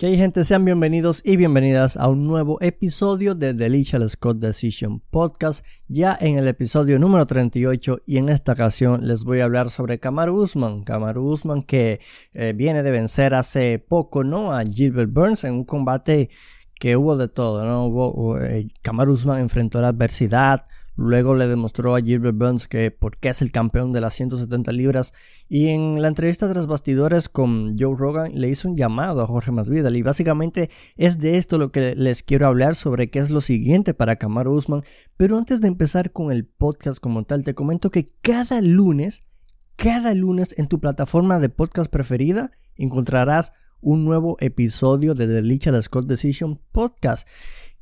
Que hay gente, sean bienvenidos y bienvenidas a un nuevo episodio de Lichal Scott Decision Podcast, ya en el episodio número 38 y en esta ocasión les voy a hablar sobre Kamaru Usman, Kamaru Usman que eh, viene de vencer hace poco, ¿no? A Gilbert Burns en un combate que hubo de todo, ¿no? Hubo, eh, Usman enfrentó la adversidad, Luego le demostró a Gilbert Burns que por qué es el campeón de las 170 libras. Y en la entrevista tras bastidores con Joe Rogan le hizo un llamado a Jorge Masvidal. Y básicamente es de esto lo que les quiero hablar sobre qué es lo siguiente para Kamaru Usman. Pero antes de empezar con el podcast como tal, te comento que cada lunes, cada lunes en tu plataforma de podcast preferida encontrarás un nuevo episodio de The Licha Scott Decision Podcast.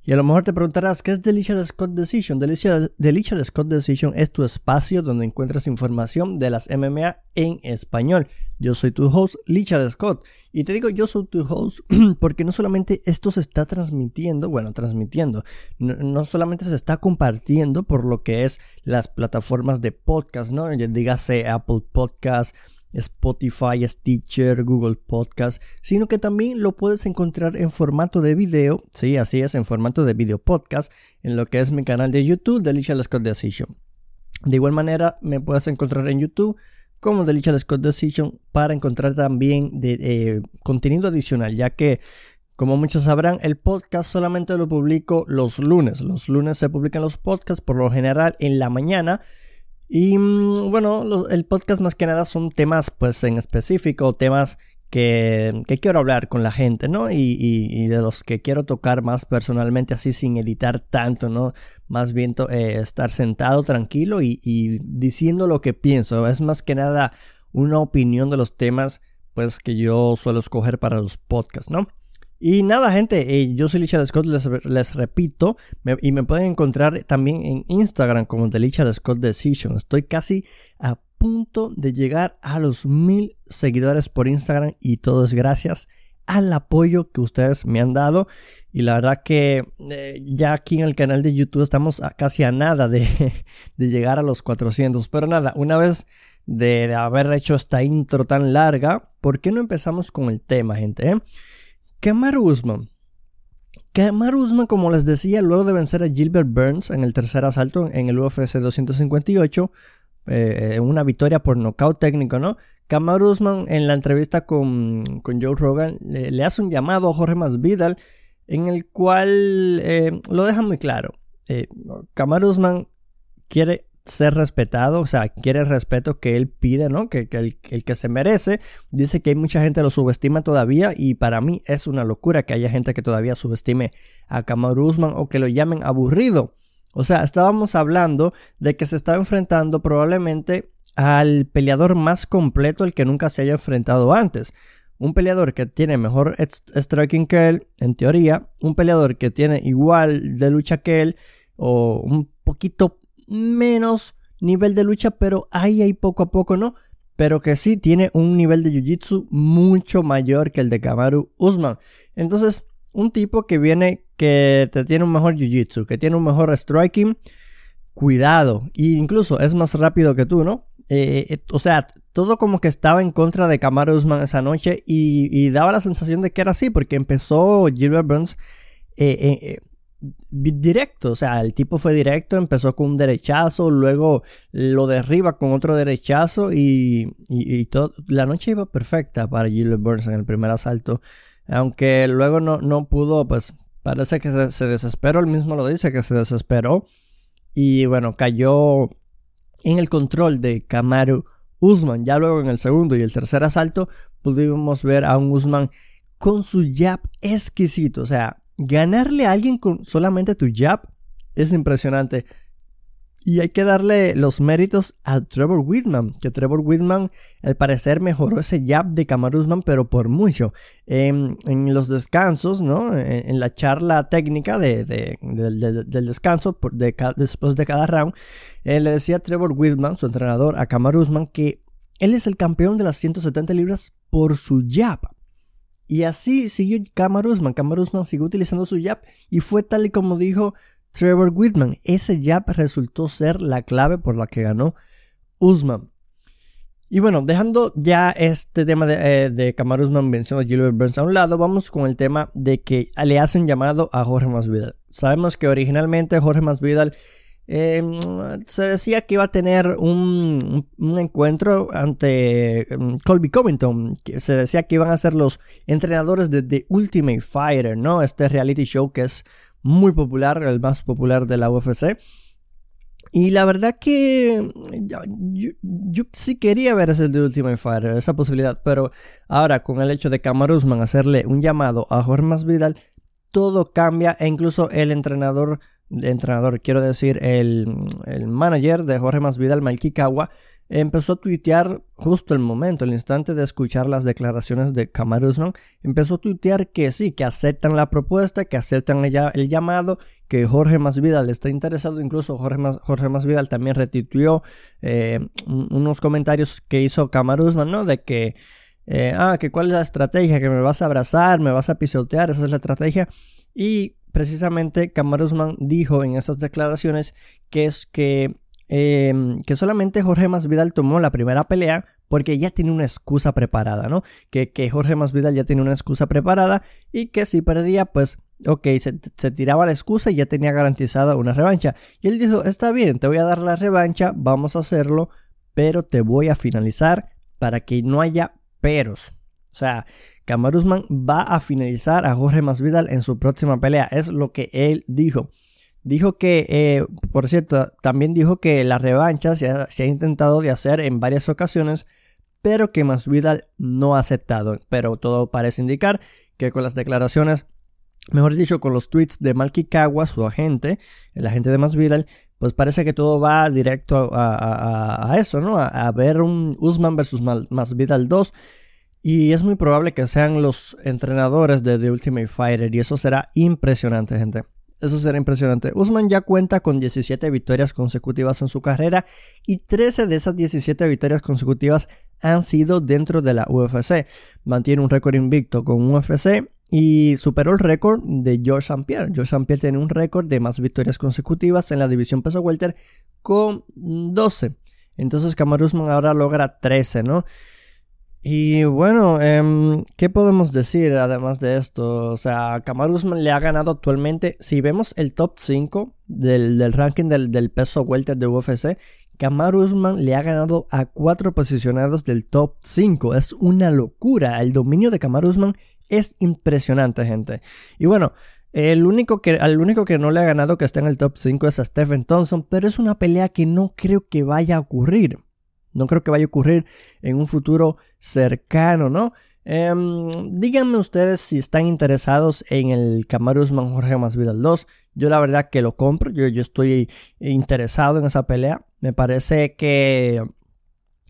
Y a lo mejor te preguntarás, ¿qué es Delicious Scott Decision? Delicious Scott Decision es tu espacio donde encuentras información de las MMA en español. Yo soy tu host, Lichard Scott. Y te digo, yo soy tu host porque no solamente esto se está transmitiendo, bueno, transmitiendo, no, solamente se está compartiendo por lo que es las plataformas de podcast, ¿no? Dígase Apple Podcast, Spotify, Stitcher, Google Podcast, sino que también lo puedes encontrar en formato de video, sí, así es, en formato de video podcast, en lo que es mi canal de YouTube, Delicious Scott Decision. De igual manera, me puedes encontrar en YouTube como Delicious Scott Decision para encontrar también de, eh, contenido adicional, ya que como muchos sabrán, el podcast solamente lo publico los lunes. Los lunes se publican los podcasts por lo general en la mañana y mm, bueno, el podcast más que nada son temas pues en específico, temas que, quiero hablar con la gente, ¿no? Y, de los que quiero tocar más personalmente, así sin editar tanto, ¿no? Más bien eh, estar sentado tranquilo y, y, diciendo lo que pienso. Es más que nada una opinión de los temas pues que yo suelo escoger para los podcasts, ¿no? Y nada, gente, eh, yo soy Lichard Scott, les, repito, y me pueden encontrar también en Instagram como The Lichard Scott Decision. Estoy casi a punto de llegar a los mil seguidores por Instagram y todo es gracias al apoyo que ustedes me han dado. Y la verdad que eh, ya aquí en el canal de YouTube estamos casi a nada de, llegar a los 400. Pero nada, una vez de, de, haber hecho esta intro tan larga, ¿por qué no empezamos con el tema, gente? Eh? Kamaru Usman. Kamaru Usman, como les decía, luego de vencer a Gilbert Burns en el tercer asalto en el UFC 258, eh, en una victoria por nocaut técnico, ¿no? Kamaru Usman en la entrevista con, Joe Rogan le, hace un llamado a Jorge Masvidal en el cual eh, lo deja muy claro. Eh, Usman quiere ser respetado, o sea, quiere el respeto que él pide, ¿no? Que, el, que se merece. Dice que hay mucha gente lo subestima todavía y para mí es una locura que haya gente que todavía subestime a Kamaru Usman o que lo llamen aburrido. O sea, estábamos hablando de que se estaba enfrentando probablemente al peleador más completo el que nunca se haya enfrentado antes. Un peleador que tiene mejor striking que él, en teoría. Un peleador que tiene igual de lucha que él o un poquito menos nivel de lucha, pero ahí hay poco a poco, ¿no? Pero que sí tiene un nivel de jiu-jitsu mucho mayor que el de Kamaru Usman. Entonces, un tipo que viene, que te tiene un mejor jiu-jitsu, que tiene un mejor striking, cuidado. E incluso es más rápido que tú, ¿no? Eh, eh, o sea, todo como que estaba en contra de Kamaru Usman esa noche y, daba la sensación de que era así, porque empezó Gilbert Burns eh, directo, o sea, el tipo fue directo, empezó con un derechazo, luego lo derriba con otro derechazo y, y, todo, la noche iba perfecta para Gilbert Burns en el primer asalto, aunque luego no, no pudo, pues parece que se, desesperó, él mismo lo dice que se desesperó y bueno, cayó en el control de Kamaru Usman, ya luego en el segundo y el tercer asalto pudimos ver a un Usman con su jab exquisito, o sea, ganarle a alguien con solamente tu jab es impresionante. Y hay que darle los méritos a Trevor Whitman, que Trevor Whitman al parecer mejoró ese jab de Kamaruzman, pero por mucho. En, los descansos, ¿no? En, la charla técnica de, del descanso después de cada round, eh, le decía Trevor Whitman, su entrenador, a Kamaruzman, que él es el campeón de las 170 libras por su jab. Y así siguió Kamaru Usman. Usman siguió utilizando su jab y fue tal y como dijo Trevor Whitman. Ese jab resultó ser la clave por la que ganó Usman. Y bueno, dejando ya este tema de, eh, de Usman venciendo a Gilbert Burns a un lado, vamos con el tema de que le hacen llamado a Jorge Masvidal. Sabemos que originalmente Jorge Masvidal eh, se decía que iba a tener un, encuentro ante mm, Colby Covington. Se decía que iban a ser los entrenadores de The Ultimate Fighter, ¿no? Este reality show que es muy popular, el más popular de la UFC. Y la verdad que yo, sí quería ver ese de Ultimate Fighter, esa posibilidad, pero ahora con el hecho de Kamaru hacerle un llamado a Jorge Masvidal, todo cambia e incluso el entrenador, entrenador quiero decir, el, el manager de Jorge Masvidal, Mikey Kawa, empezó a tuitear justo el momento, el instante de escuchar las declaraciones de Kamaru empezó a tuitear que sí, que aceptan la propuesta, que aceptan el, llamado, que Jorge Masvidal está interesado, incluso Jorge, Jorge Masvidal también retuiteó eh, unos comentarios que hizo Kamaru ¿no? De que, eh, ah, que cuál es la estrategia, que me vas a abrazar, me vas a pisotear, esa es la estrategia. Y precisamente Kamaru dijo en esas declaraciones que es que Em, que solamente Jorge Masvidal tomó la primera pelea porque ya tiene una excusa preparada, ¿no? Que, que Jorge Masvidal ya tiene una excusa preparada y que si perdía, pues, ok, se, tiraba la excusa y ya tenía garantizada una revancha. Y él dijo, está bien, te voy a dar la revancha, vamos a hacerlo, pero te voy a finalizar para que no haya peros. O sea, Camaruzman va a finalizar a Jorge Masvidal en su próxima pelea, es lo que él dijo. Dijo que, eh, por cierto, también dijo que la revancha se ha, intentado de hacer en varias ocasiones, pero que Masvidal no ha aceptado. Pero todo parece indicar que con las declaraciones, mejor dicho, con los tweets de Malky Kawa, su agente, el agente de Masvidal, pues parece que todo va directo a, eso, ¿no? A, ver un Usman versus Masvidal 2. Y es muy probable que sean los entrenadores de The Ultimate Fighter. Y eso será impresionante, gente. Eso será impresionante. Usman ya cuenta con 17 victorias consecutivas en su carrera y 13 de esas 17 victorias consecutivas han sido dentro de la UFC. Mantiene un récord invicto con UFC y superó el récord de George St. Pierre. George St. Pierre tiene un récord de más victorias consecutivas en la división peso welter con 12. Entonces Kamaru Usman ahora logra 13, ¿no? Y bueno, em, ¿qué podemos decir además de esto? O sea, Kamaru Usman le ha ganado actualmente, si vemos el top 5 del, ranking del, peso welter de UFC, Kamaru Usman le ha ganado a cuatro posicionados del top 5. Es una locura. El dominio de Kamaru Usman es impresionante, gente. Y bueno, el único que, al único que no le ha ganado que está en el top 5 es a Stephen Thompson, pero es una pelea que no creo que vaya a ocurrir. No creo que vaya a ocurrir en un futuro cercano, ¿no? Em, díganme ustedes si están interesados en el Kamaru Usman Jorge Masvidal 2. Yo la verdad que lo compro. Yo, yo estoy interesado en esa pelea. Me parece que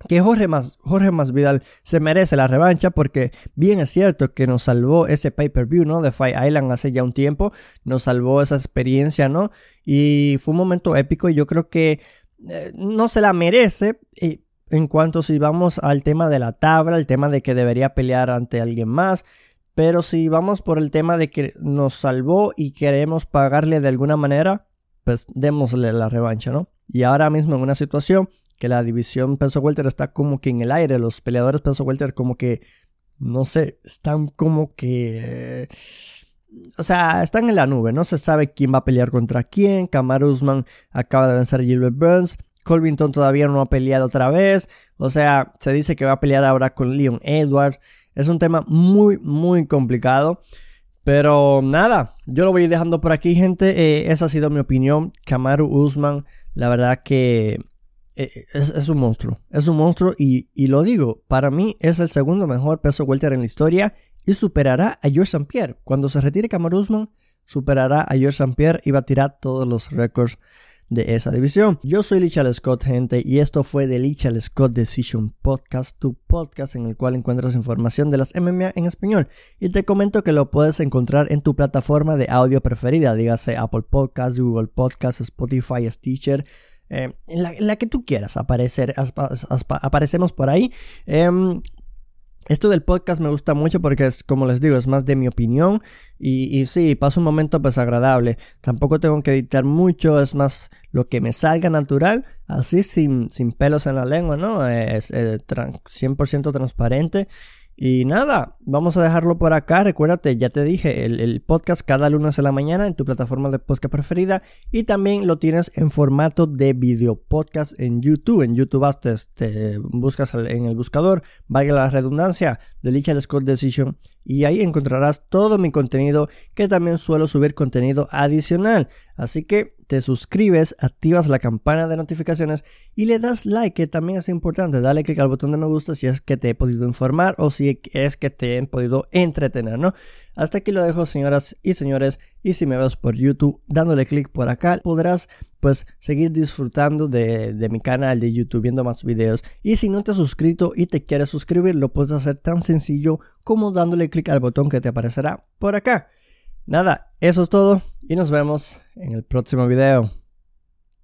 que Jorge, Mas, Jorge Masvidal se merece la revancha porque bien es cierto que nos salvó ese pay-per-view, ¿no? De Fight Island hace ya un tiempo, nos salvó esa experiencia, ¿no? Y fue un momento épico y yo creo que eh, no se la merece. Y en cuanto si vamos al tema de la tabla, el tema de que debería pelear ante alguien más. Pero si vamos por el tema de que nos salvó y queremos pagarle de alguna manera, pues démosle la revancha, ¿no? Y ahora mismo en una situación que la división peso welter está como que en el aire, los peleadores peso welter como que, no sé, están como que... o sea, están en la nube, no se sabe quién va a pelear contra quién. Kamaru Usman acaba de vencer a Gilbert Burns. Colvington todavía no ha peleado otra vez. O sea, se dice que va a pelear ahora con Leon Edwards. Es un tema muy, muy complicado. Pero nada, yo lo voy dejando por aquí, gente. Eh, esa ha sido mi opinión. Kamaru Usman, la verdad que eh, es, un monstruo. Es un monstruo y, y, lo digo, para mí es el segundo mejor peso welter en la historia y superará a George St. Pierre. Cuando se retire Kamaru Usman, superará a George St. Pierre y batirá todos los récords de esa división. Yo soy Lichal Scott, gente, y esto fue The Lichal Scott Decision Podcast, tu podcast en el cual encuentras información de las MMA en español. Y te comento que lo puedes encontrar en tu plataforma de audio preferida, dígase Apple Podcasts, Google Podcasts, Spotify, Stitcher. Eh, en, la, que tú quieras aparecer, aparecemos por ahí. Em, Esto del podcast me gusta mucho porque es, como les digo, es más de mi opinión y, y sí, paso un momento pues agradable. Tampoco tengo que editar mucho, es más lo que me salga natural, así sin, sin pelos en la lengua, ¿no? Es, 100% transparente y nada, vamos a dejarlo por acá. Recuérdate, ya te dije, el, podcast cada lunes en la mañana en tu plataforma de podcast preferida. Y también lo tienes en formato de video podcast en YouTube. En YouTube te, te buscas en el buscador, valga la redundancia, Delicious Scott Decision. Y ahí encontrarás todo mi contenido, que también suelo subir contenido adicional. Así que te suscribes, activas la campana de notificaciones y le das like, que también es importante. Dale click al botón de me gusta si es que te he podido informar o si es que te he podido entretener, ¿no? Hasta aquí lo dejo, señoras y señores. Y si me ves por YouTube, dándole click por acá, podrás pues seguir disfrutando de, de, mi canal de YouTube viendo más videos. Y si no te has suscrito y te quieres suscribir, lo puedes hacer tan sencillo como dándole click al botón que te aparecerá por acá. Nada, eso es todo y nos vemos en el próximo video.